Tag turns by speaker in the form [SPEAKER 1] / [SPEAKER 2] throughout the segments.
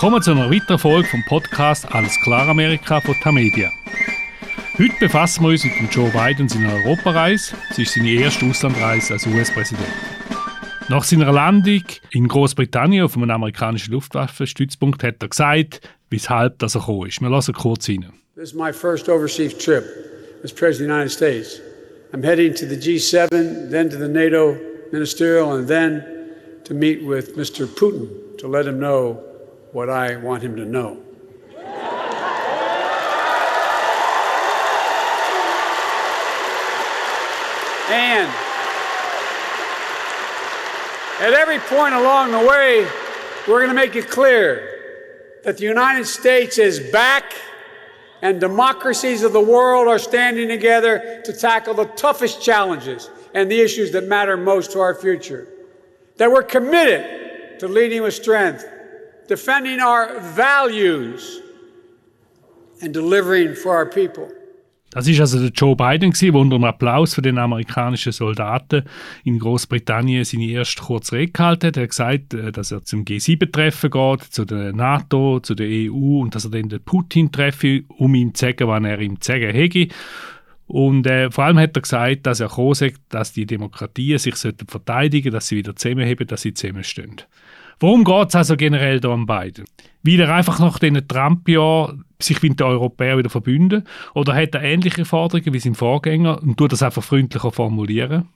[SPEAKER 1] Willkommen zu einer weiteren Folge vom Podcast Alles klar Amerika von Tamedia. Heute befassen wir uns mit Joe Biden seiner Europareise. Es ist seine erste Auslandreise als US-Präsident. Nach seiner Landung in Großbritannien auf einem amerikanischen Luftwaffenstützpunkt hat er gesagt, weshalb das er gekommen ist. Wir lassen kurz rein.
[SPEAKER 2] This is my first overseas trip as President of the United States. I'm heading to the G7, then to the NATO ministerial, and then to meet with Mr. Putin to let him know what I want him to know. And at every point along the way, we're going to make it clear that the United States is back and democracies of the world are standing together to tackle the toughest challenges and the issues that matter most to our future. That we're committed to leading with strength, defending our values, and delivering for our people.
[SPEAKER 1] Das ist also der Joe Biden der unter einem Applaus von den amerikanischen Soldaten in Großbritannien seine erste kurze Rede gehalten hat. Er hat gesagt, äh, dass er zum G7-Treffen geht, zu der NATO, zu der EU und dass er dann den Putin treffe, um ihm zu sagen, wann er ihm zu sagen hätte. Und äh, vor allem hat er gesagt, dass er kommen dass die Demokratien sich verteidigen sollten, dass sie wieder zusammenheben, dass sie zusammenstehen. Worum geht es also generell da an beiden? Will er einfach nach diesen Trump-Jahren sich mit den Europäern wieder verbünden? Oder hat er ähnliche Forderungen wie sein Vorgänger und tut das einfach freundlicher formulieren?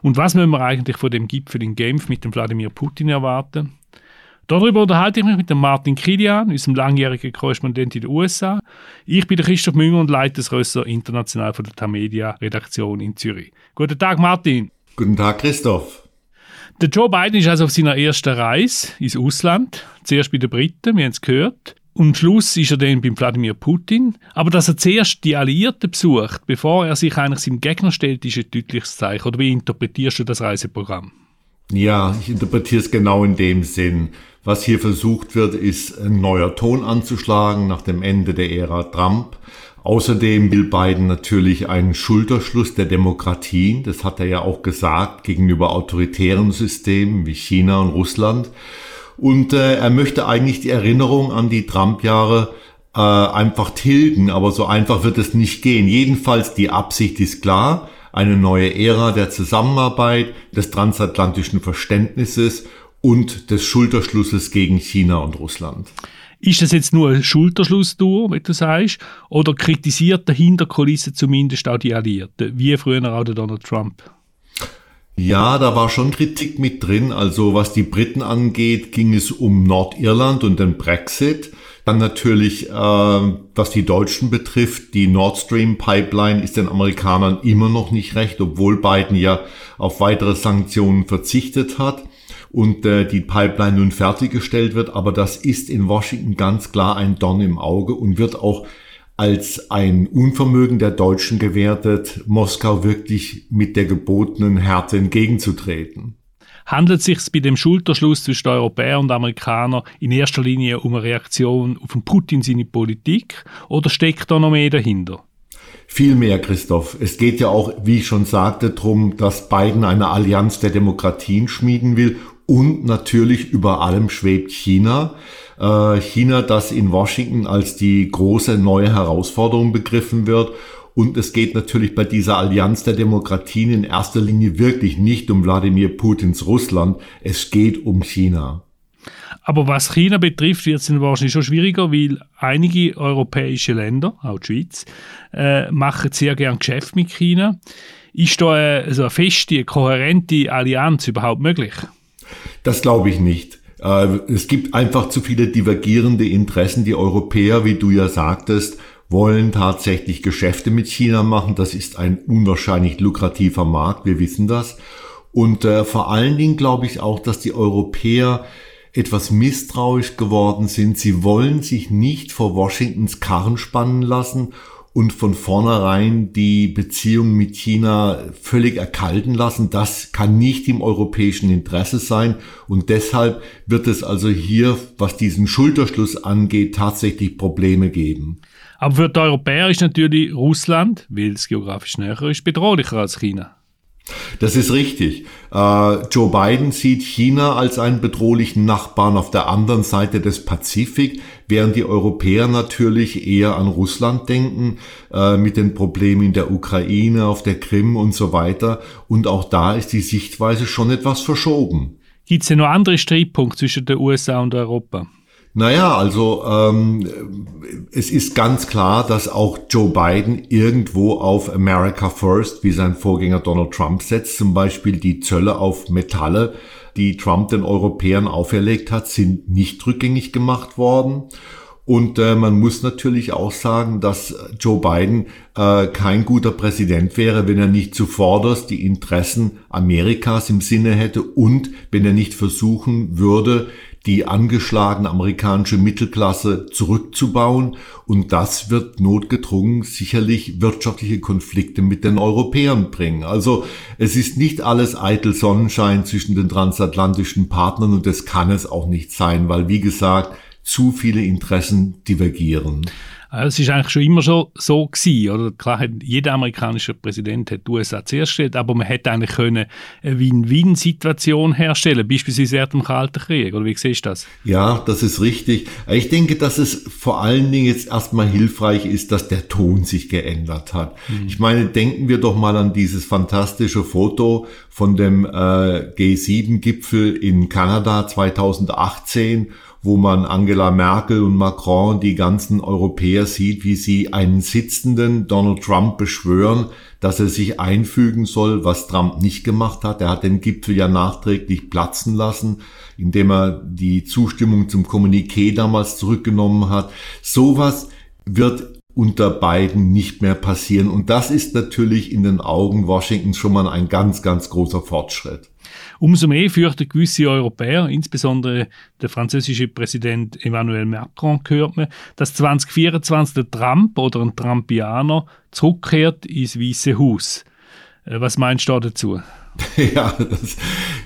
[SPEAKER 1] Und was müssen wir eigentlich von dem Gipfel in Genf mit dem Wladimir Putin erwarten? Darüber unterhalte ich mich mit dem Martin Kilian, unserem langjährigen Korrespondent in den USA. Ich bin Christoph Münger und leite das Rösser international von der Tamedia Redaktion in Zürich. Guten Tag, Martin.
[SPEAKER 3] Guten Tag, Christoph.
[SPEAKER 1] Der Joe Biden ist also auf seiner ersten Reise ins Ausland. Zuerst bei den Briten, wir haben es gehört. Und am Schluss ist er dann beim Wladimir Putin. Aber dass er zuerst die Alliierten besucht, bevor er sich eigentlich seinem Gegner stellt, ist ein deutliches Zeichen. Oder wie interpretierst du das Reiseprogramm?
[SPEAKER 3] Ja, ich interpretiere es genau in dem Sinn. Was hier versucht wird, ist ein neuer Ton anzuschlagen nach dem Ende der Ära Trump. Außerdem will Biden natürlich einen Schulterschluss der Demokratien, das hat er ja auch gesagt, gegenüber autoritären Systemen wie China und Russland. Und äh, er möchte eigentlich die Erinnerung an die Trump-Jahre äh, einfach tilgen, aber so einfach wird es nicht gehen. Jedenfalls die Absicht ist klar, eine neue Ära der Zusammenarbeit, des transatlantischen Verständnisses und des Schulterschlusses gegen China und Russland.
[SPEAKER 1] Ist das jetzt nur ein Schulterschlusstour, wie du sagst, oder kritisiert der Hinterkulisse zumindest auch die Alliierten, wie früher auch der Donald Trump?
[SPEAKER 3] Ja, da war schon Kritik mit drin. Also was die Briten angeht, ging es um Nordirland und den Brexit. Dann natürlich, äh, was die Deutschen betrifft, die Nord Stream Pipeline ist den Amerikanern immer noch nicht recht, obwohl Biden ja auf weitere Sanktionen verzichtet hat und äh, die Pipeline nun fertiggestellt wird. Aber das ist in Washington ganz klar ein Dorn im Auge und wird auch als ein Unvermögen der Deutschen gewertet, Moskau wirklich mit der gebotenen Härte entgegenzutreten.
[SPEAKER 1] Handelt es sich bei dem Schulterschluss zwischen Europäern und Amerikanern in erster Linie um eine Reaktion auf Putin seine Politik oder steckt da noch mehr dahinter?
[SPEAKER 3] Viel mehr, Christoph. Es geht ja auch, wie ich schon sagte, darum, dass Biden eine Allianz der Demokratien schmieden will und natürlich über allem schwebt China. Äh, China, das in Washington als die große neue Herausforderung begriffen wird. Und es geht natürlich bei dieser Allianz der Demokratien in erster Linie wirklich nicht um Wladimir Putins Russland. Es geht um China.
[SPEAKER 1] Aber was China betrifft, wird es wahrscheinlich schon schwieriger, weil einige europäische Länder, auch die Schweiz, äh, machen sehr gern Geschäft mit China. Ist da eine, also eine feste, kohärente Allianz überhaupt möglich?
[SPEAKER 3] Das glaube ich nicht. Äh, es gibt einfach zu viele divergierende Interessen. Die Europäer, wie du ja sagtest, wollen tatsächlich Geschäfte mit China machen. Das ist ein unwahrscheinlich lukrativer Markt, wir wissen das. Und äh, vor allen Dingen glaube ich auch, dass die Europäer etwas misstrauisch geworden sind. Sie wollen sich nicht vor Washingtons Karren spannen lassen und von vornherein die Beziehung mit China völlig erkalten lassen. Das kann nicht im europäischen Interesse sein und deshalb wird es also hier, was diesen Schulterschluss angeht, tatsächlich Probleme geben.
[SPEAKER 1] Aber für die Europäer ist natürlich Russland, weil es geografisch näher ist, bedrohlicher als China.
[SPEAKER 3] Das ist richtig. Äh, Joe Biden sieht China als einen bedrohlichen Nachbarn auf der anderen Seite des Pazifik, während die Europäer natürlich eher an Russland denken, äh, mit den Problemen in der Ukraine, auf der Krim und so weiter. Und auch da ist die Sichtweise schon etwas verschoben.
[SPEAKER 1] Gibt es denn noch andere Streitpunkte zwischen den USA und Europa?
[SPEAKER 3] Naja, also ähm, es ist ganz klar, dass auch Joe Biden irgendwo auf America First, wie sein Vorgänger Donald Trump setzt. Zum Beispiel die Zölle auf Metalle, die Trump den Europäern auferlegt hat, sind nicht rückgängig gemacht worden. Und äh, man muss natürlich auch sagen, dass Joe Biden äh, kein guter Präsident wäre, wenn er nicht zuvorderst die Interessen Amerikas im Sinne hätte und wenn er nicht versuchen würde, die angeschlagene amerikanische Mittelklasse zurückzubauen. Und das wird notgedrungen sicherlich wirtschaftliche Konflikte mit den Europäern bringen. Also es ist nicht alles eitel Sonnenschein zwischen den transatlantischen Partnern und das kann es auch nicht sein, weil wie gesagt, zu viele Interessen divergieren.
[SPEAKER 1] Es ist eigentlich schon immer schon so gewesen, oder? Klar hat jeder amerikanische Präsident hat die USA zuerst gestellt, aber man hätte eigentlich können eine Win-Win-Situation herstellen, beispielsweise während dem Kalten Krieg, oder wie siehst du das?
[SPEAKER 3] Ja, das ist richtig. Ich denke, dass es vor allen Dingen jetzt erstmal hilfreich ist, dass der Ton sich geändert hat. Mhm. Ich meine, denken wir doch mal an dieses fantastische Foto von dem äh, G7-Gipfel in Kanada 2018 wo man Angela Merkel und Macron, die ganzen Europäer sieht, wie sie einen sitzenden Donald Trump beschwören, dass er sich einfügen soll, was Trump nicht gemacht hat. Er hat den Gipfel ja nachträglich platzen lassen, indem er die Zustimmung zum Kommuniqué damals zurückgenommen hat. Sowas wird unter beiden nicht mehr passieren. Und das ist natürlich in den Augen Washingtons schon mal ein ganz, ganz großer Fortschritt.
[SPEAKER 1] Umso mehr fürchten gewisse Europäer, insbesondere der französische Präsident Emmanuel Macron, gehört man, dass 2024 der Trump oder ein Trumpianer zurückkehrt ins Weiße Haus. Äh, was meinst du dazu?
[SPEAKER 3] Ja, das,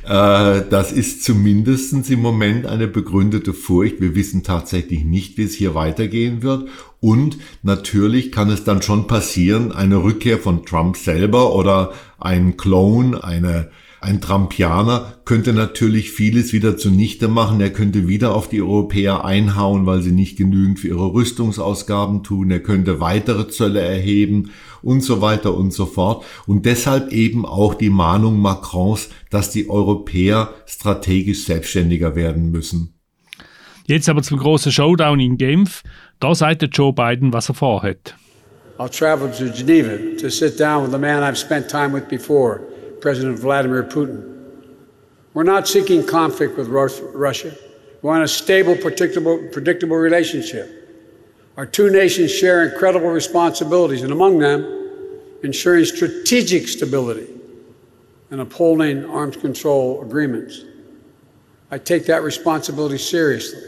[SPEAKER 3] äh, das ist zumindest im Moment eine begründete Furcht. Wir wissen tatsächlich nicht, wie es hier weitergehen wird. Und natürlich kann es dann schon passieren, eine Rückkehr von Trump selber oder ein Clone, eine ein Trumpianer könnte natürlich vieles wieder zunichte machen. Er könnte wieder auf die Europäer einhauen, weil sie nicht genügend für ihre Rüstungsausgaben tun. Er könnte weitere Zölle erheben und so weiter und so fort. Und deshalb eben auch die Mahnung Macrons, dass die Europäer strategisch selbstständiger werden müssen.
[SPEAKER 1] Jetzt aber zum großen Showdown in Genf. Da sagt Joe Biden, was er vorhat.
[SPEAKER 2] I'll travel to Geneva to sit down with a man I've spent time with before. President Vladimir Putin. We're not seeking conflict with Russia. We want a stable, predictable, predictable relationship. Our two nations share incredible responsibilities, and among them, ensuring strategic stability and upholding arms control agreements. I take that responsibility seriously.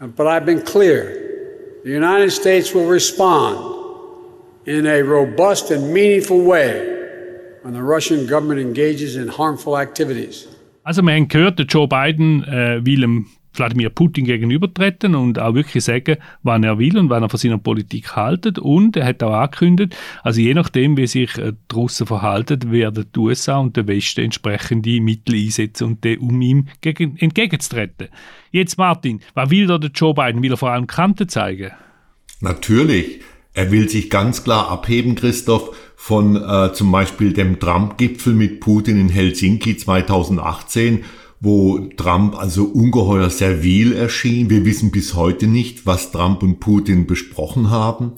[SPEAKER 2] Uh, but I've been clear the United States will respond in a robust and meaningful way when the Russian government engages in harmful activities.
[SPEAKER 1] Also wir haben gehört, der Joe Biden äh, will dem Wladimir Putin gegenübertreten und auch wirklich sagen, wann er will und wann er von seiner Politik haltet. Und er hat auch angekündigt, also je nachdem, wie sich äh, die Russen verhalten, werden die USA und der Westen entsprechende Mittel einsetzen, und die, um ihm gegen, entgegenzutreten. Jetzt Martin, was will da der Joe Biden? Will er vor allem Kante zeigen?
[SPEAKER 3] Natürlich. Er will sich ganz klar abheben, Christoph, von äh, zum Beispiel dem Trump-Gipfel mit Putin in Helsinki 2018, wo Trump also ungeheuer servil erschien. Wir wissen bis heute nicht, was Trump und Putin besprochen haben.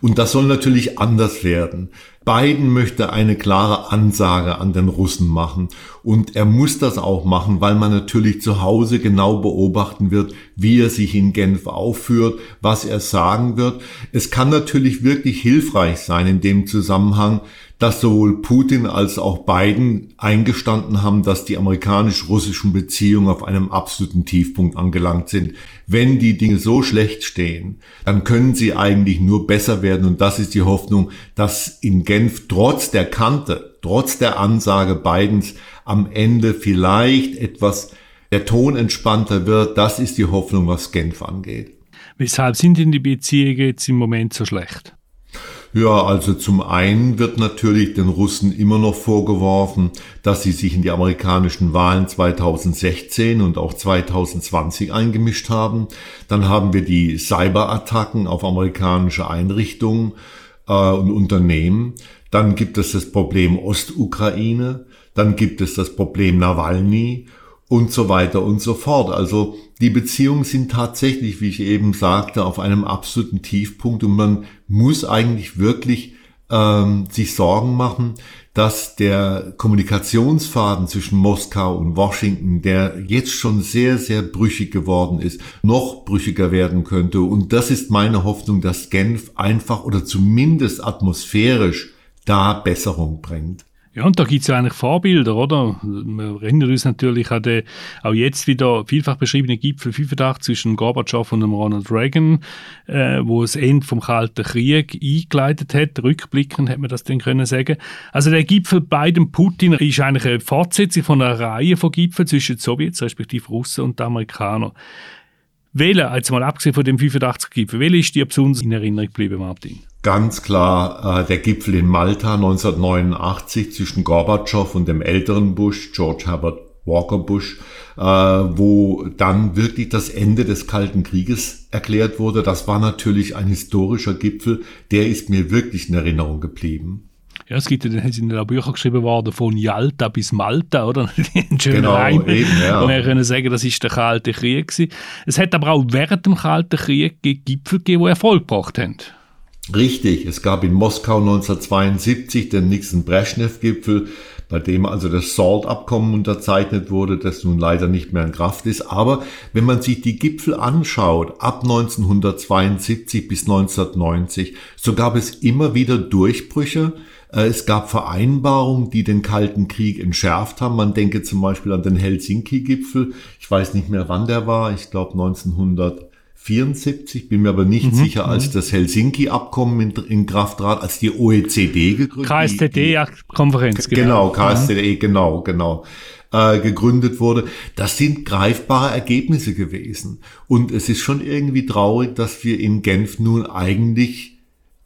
[SPEAKER 3] Und das soll natürlich anders werden. Biden möchte eine klare Ansage an den Russen machen. Und er muss das auch machen, weil man natürlich zu Hause genau beobachten wird, wie er sich in Genf aufführt, was er sagen wird. Es kann natürlich wirklich hilfreich sein in dem Zusammenhang, dass sowohl Putin als auch Biden eingestanden haben, dass die amerikanisch-russischen Beziehungen auf einem absoluten Tiefpunkt angelangt sind. Wenn die Dinge so schlecht stehen, dann können sie eigentlich nur besser werden und das ist die Hoffnung, dass in Genf trotz der Kante, trotz der Ansage Bidens am Ende vielleicht etwas der Ton entspannter wird. Das ist die Hoffnung, was Genf angeht.
[SPEAKER 1] Weshalb sind denn die Beziehungen jetzt im Moment so schlecht?
[SPEAKER 3] Ja, also zum einen wird natürlich den Russen immer noch vorgeworfen, dass sie sich in die amerikanischen Wahlen 2016 und auch 2020 eingemischt haben. Dann haben wir die Cyberattacken auf amerikanische Einrichtungen äh, und Unternehmen. Dann gibt es das Problem Ostukraine. Dann gibt es das Problem Nawalny und so weiter und so fort. Also die Beziehungen sind tatsächlich, wie ich eben sagte, auf einem absoluten Tiefpunkt und man muss eigentlich wirklich ähm, sich Sorgen machen, dass der Kommunikationsfaden zwischen Moskau und Washington, der jetzt schon sehr, sehr brüchig geworden ist, noch brüchiger werden könnte. Und das ist meine Hoffnung, dass Genf einfach oder zumindest atmosphärisch da Besserung bringt.
[SPEAKER 1] Ja, und da gibt es ja eigentlich Vorbilder, oder? Wir erinnern uns natürlich an den auch jetzt wieder vielfach beschriebenen Gipfel 85 zwischen Gorbatschow und dem Ronald Reagan, äh, wo das Ende vom Kalten Krieg eingeleitet hat. Rückblickend hätte man das dann können sagen. Also der Gipfel Biden Putin ist eigentlich eine Fortsetzung von einer Reihe von Gipfeln zwischen den Sowjets, respektive Russen und Amerikanern. Welcher, jetzt mal abgesehen von dem 85-Gipfel, welcher ist dir besonders in Erinnerung geblieben, Martin?
[SPEAKER 3] Ganz klar äh, der Gipfel in Malta 1989 zwischen Gorbatschow und dem älteren Bush, George Herbert Walker Bush, äh, wo dann wirklich das Ende des Kalten Krieges erklärt wurde. Das war natürlich ein historischer Gipfel, der ist mir wirklich in Erinnerung geblieben.
[SPEAKER 1] Ja, es gibt ja, dann sind ja Bücher geschrieben worden von Yalta bis Malta, oder?
[SPEAKER 3] Ein schöner genau, Reim. Eben, ja.
[SPEAKER 1] Und wir können sagen, das ist der Kalte Krieg gewesen. Es hat aber auch während dem Kalten Krieg Gipfel gegeben, die Erfolg gebracht haben.
[SPEAKER 3] Richtig, es gab in Moskau 1972 den Nixon-Brezhnev-Gipfel, bei dem also das SALT-Abkommen unterzeichnet wurde, das nun leider nicht mehr in Kraft ist. Aber wenn man sich die Gipfel anschaut, ab 1972 bis 1990, so gab es immer wieder Durchbrüche. Äh, es gab Vereinbarungen, die den Kalten Krieg entschärft haben. Man denke zum Beispiel an den Helsinki-Gipfel. Ich weiß nicht mehr, wann der war. Ich glaube 1900. 74, bin mir aber nicht mhm. sicher, als mhm. das Helsinki-Abkommen in, in, Kraft trat, als die OECD
[SPEAKER 1] gegründet KSTD-Konferenz,
[SPEAKER 3] genau. Genau, KSTD, genau, genau, äh, gegründet wurde. Das sind greifbare Ergebnisse gewesen. Und es ist schon irgendwie traurig, dass wir in Genf nun eigentlich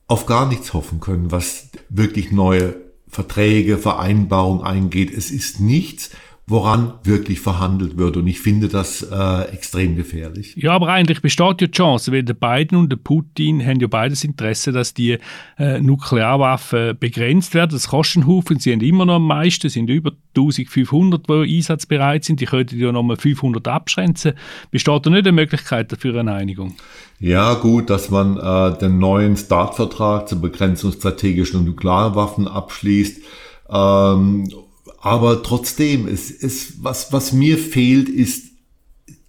[SPEAKER 3] auf gar nichts hoffen können, was wirklich neue Verträge, Vereinbarungen eingeht. Es ist nichts, woran wirklich verhandelt wird. Und ich finde das äh, extrem gefährlich.
[SPEAKER 1] Ja, aber eigentlich besteht ja die Chance, weil der Biden und der Putin haben ja beides Interesse, dass die äh, Nuklearwaffen begrenzt werden. Das kostet einen Haufen. Sie haben immer noch am meisten, es sind über 1500, die einsatzbereit sind. Die könnten ja noch mal 500 abschränzen. Besteht da nicht eine Möglichkeit dafür eine Einigung?
[SPEAKER 3] Ja, gut, dass man äh, den neuen Startvertrag zur Begrenzung strategischen Nuklearwaffen abschließt. Ähm, aber trotzdem, es, es, was, was mir fehlt, ist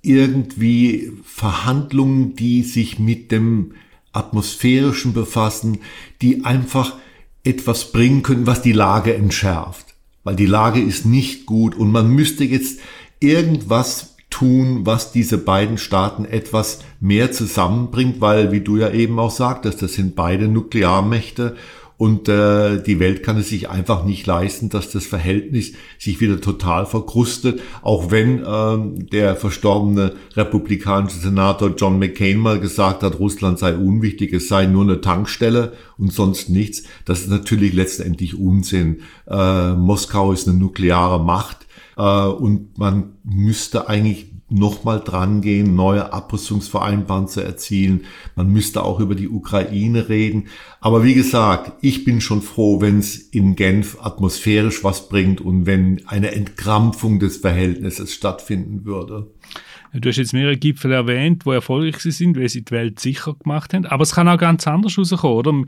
[SPEAKER 3] irgendwie Verhandlungen, die sich mit dem Atmosphärischen befassen, die einfach etwas bringen können, was die Lage entschärft. Weil die Lage ist nicht gut und man müsste jetzt irgendwas tun, was diese beiden Staaten etwas mehr zusammenbringt, weil, wie du ja eben auch sagtest, das sind beide Nuklearmächte und äh, die Welt kann es sich einfach nicht leisten, dass das Verhältnis sich wieder total verkrustet, auch wenn ähm, der verstorbene republikanische Senator John McCain mal gesagt hat, Russland sei unwichtig, es sei nur eine Tankstelle und sonst nichts. Das ist natürlich letztendlich Unsinn. Äh, Moskau ist eine nukleare Macht äh, und man müsste eigentlich nochmal dran gehen, neue Abrüstungsvereinbarungen zu erzielen. Man müsste auch über die Ukraine reden. Aber wie gesagt, ich bin schon froh, wenn es in Genf atmosphärisch was bringt und wenn eine Entkrampfung des Verhältnisses stattfinden würde.
[SPEAKER 1] Du hast jetzt mehrere Gipfel erwähnt, die erfolgreich sind, weil sie die Welt sicher gemacht haben. Aber es kann auch ganz anders rauskommen, oder?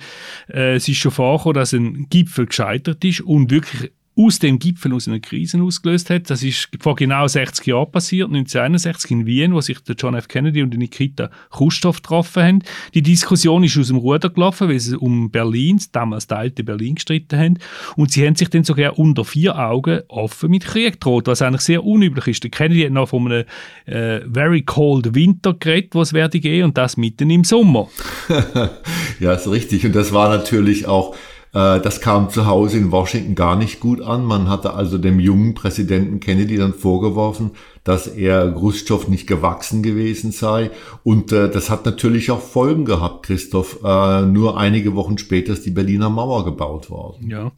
[SPEAKER 1] Äh, es ist schon vorgekommen, dass ein Gipfel gescheitert ist und wirklich aus dem Gipfel aus einer Krise ausgelöst hat. Das ist vor genau 60 Jahren passiert, 1961 in Wien, wo sich der John F. Kennedy und Nikita Khrushchev getroffen haben. Die Diskussion ist aus dem Ruder gelaufen, weil sie um Berlin, damals der alte Berlin, gestritten haben. Und sie haben sich dann sogar unter vier Augen offen mit Krieg gedroht, was eigentlich sehr unüblich ist. Der Kennedy hat noch von einem äh, very cold Winter geredet, was werde gehen, und das mitten im Sommer.
[SPEAKER 3] ja, ist richtig. Und das war natürlich auch das kam zu Hause in Washington gar nicht gut an. Man hatte also dem jungen Präsidenten Kennedy dann vorgeworfen, dass er Khrushchev nicht gewachsen gewesen sei. Und äh, das hat natürlich auch Folgen gehabt, Christoph. Äh, nur einige Wochen später ist die Berliner Mauer gebaut worden.
[SPEAKER 1] Ja,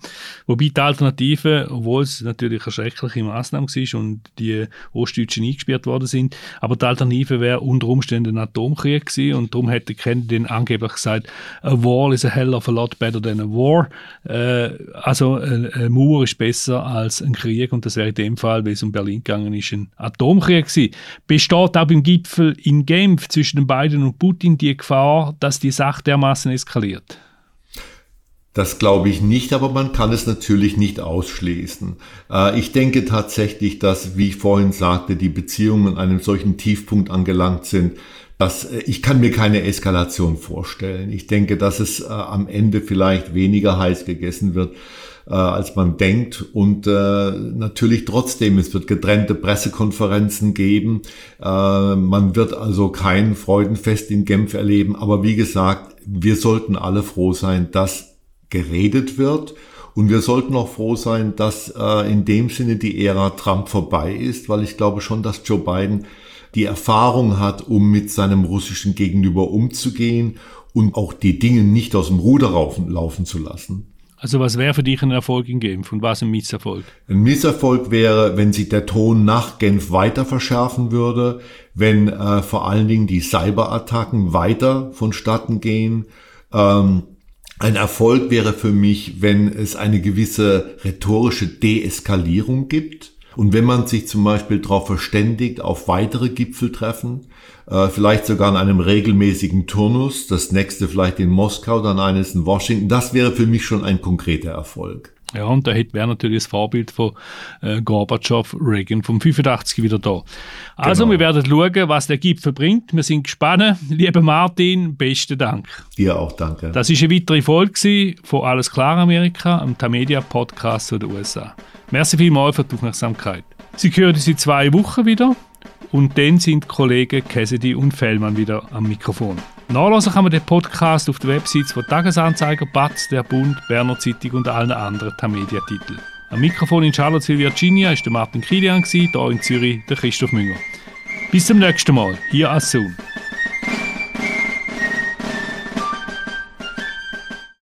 [SPEAKER 1] wobei die Alternative, obwohl es natürlich eine schreckliche Maßnahme war und die Ostdeutschen eingesperrt worden sind, aber die Alternative wäre unter Umständen ein Atomkrieg gewesen und darum hätte Kennedy angeblich gesagt, a war is a hell of a lot better than a war. Äh, also eine, eine Mauer ist besser als ein Krieg und das wäre in dem Fall, weil es um Berlin gegangen ist, ein Atomkrieg gewesen. Besteht auch beim Gipfel in Genf zwischen den beiden und Putin die Gefahr, dass die Sache dermaßen eskaliert?
[SPEAKER 3] Das glaube ich nicht, aber man kann es natürlich nicht ausschließen. Äh, ich denke tatsächlich, dass, wie ich vorhin sagte, die Beziehungen an einem solchen Tiefpunkt angelangt sind, dass äh, ich kann mir keine Eskalation vorstellen. Ich denke, dass es äh, am Ende vielleicht weniger heiß gegessen wird äh, als man denkt. Und äh, natürlich trotzdem, es wird getrennte Pressekonferenzen geben. Äh, man wird also kein Freudenfest in Genf erleben. Aber wie gesagt, wir sollten alle froh sein, dass geredet wird. Und wir sollten auch froh sein, dass äh, in dem Sinne die Ära Trump vorbei ist, weil ich glaube schon, dass Joe Biden die Erfahrung hat, um mit seinem russischen Gegenüber umzugehen und auch die Dinge nicht aus dem Ruder laufen, laufen zu lassen.
[SPEAKER 1] Also was wäre für dich ein Erfolg in Genf und was ein Misserfolg?
[SPEAKER 3] Ein Misserfolg wäre, wenn sich der Ton nach Genf weiter verschärfen würde, wenn äh, vor allen Dingen die Cyberattacken weiter vonstatten gehen. Ähm, ein Erfolg wäre für mich, wenn es eine gewisse rhetorische Deeskalierung gibt. Und wenn man sich zum Beispiel darauf verständigt, auf weitere Gipfeltreffen, äh, vielleicht sogar in einem regelmäßigen Turnus, das nächste vielleicht in Moskau, dann eines in Washington. Das wäre für mich schon ein konkreter Erfolg.
[SPEAKER 1] Ja, und da wäre natürlich das Vorbild von äh, Gorbatschow, Reagan vom 85 wieder da. Also, genau. wir werden schauen, was der Gipfel bringt. Wir sind gespannt. Lieber Martin, besten Dank.
[SPEAKER 3] Dir auch, danke.
[SPEAKER 1] Das ist eine weitere Folge von Alles klar Amerika, einem Tamedia Podcast zu den USA. Merci vielmals für die Aufmerksamkeit. Sie hören uns in zwei Wochen wieder. Und dann sind Kollegen Cassidy und Fellmann wieder am Mikrofon. Nachlesen kann man den Podcast auf der Website von Tagesanzeiger, Batz, der Bund, Berner Zeitung und allen anderen Tamedia-Titeln. Am Mikrofon in Charlottesville, Virginia, ist der Martin Kilian, hier in Zürich der Christoph Münger. Bis zum nächsten Mal, hier als Zoom.